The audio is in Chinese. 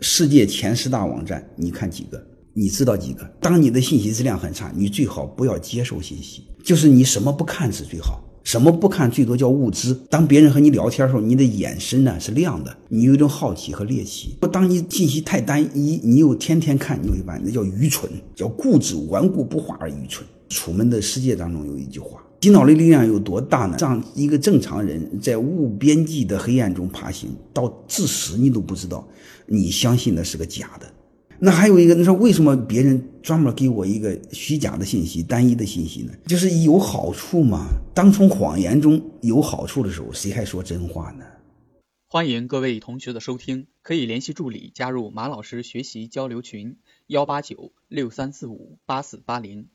世界前十大网站，你看几个？你知道几个？当你的信息质量很差，你最好不要接受信息，就是你什么不看是最好。什么不看，最多叫物资。当别人和你聊天的时候，你的眼神呢是亮的，你有一种好奇和猎奇。当你信息太单一，你又天天看，你会发现那叫愚蠢，叫固执、顽固不化而愚蠢。楚门的世界当中有一句话：洗脑的力量有多大呢？让一个正常人在无边际的黑暗中爬行，到致死你都不知道，你相信的是个假的。那还有一个，你说为什么别人专门给我一个虚假的信息、单一的信息呢？就是有好处吗？当从谎言中有好处的时候，谁还说真话呢？欢迎各位同学的收听，可以联系助理加入马老师学习交流群：幺八九六三四五八四八零。